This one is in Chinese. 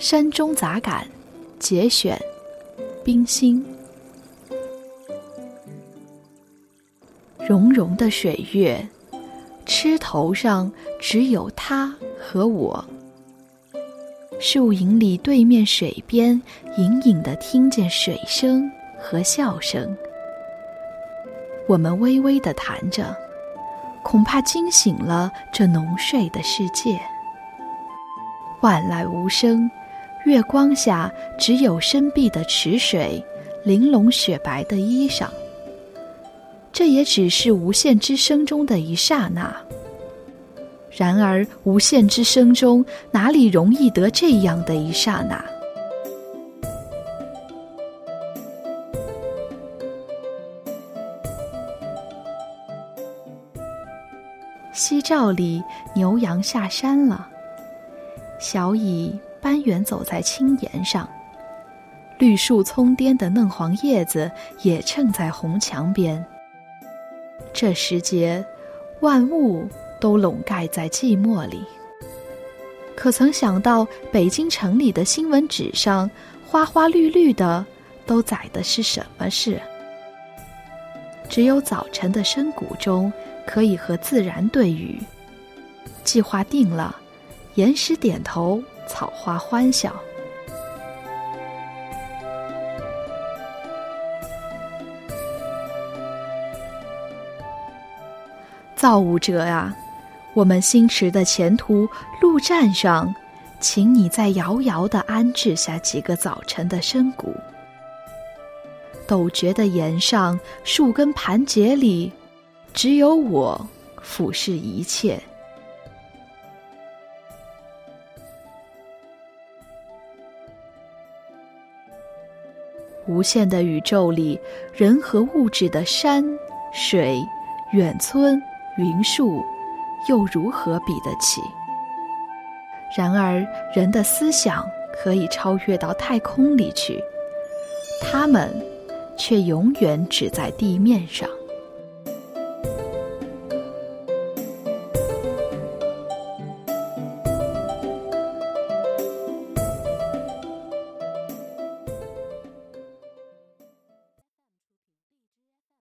山中杂感节选，冰心。融融的水月，枝头上只有他和我。树影里，对面水边，隐隐的听见水声和笑声。我们微微的谈着，恐怕惊醒了这浓睡的世界。万籁无声，月光下只有深碧的池水，玲珑雪白的衣裳。这也只是无限之声中的一刹那。然而，无限之声中哪里容易得这样的一刹那？夕照里，牛羊下山了。小蚁斑圆走在青岩上，绿树葱颠的嫩黄叶子也衬在红墙边。这时节，万物。都笼盖在寂寞里。可曾想到，北京城里的新闻纸上，花花绿绿的，都载的是什么事？只有早晨的深谷中，可以和自然对语。计划定了，岩石点头，草花欢笑。造物者啊！我们星驰的前途路站上，请你再遥遥的安置下几个早晨的深谷。陡绝的岩上，树根盘结里，只有我俯视一切。无限的宇宙里，人和物质的山水、远村云树。又如何比得起？然而，人的思想可以超越到太空里去，他们却永远只在地面上。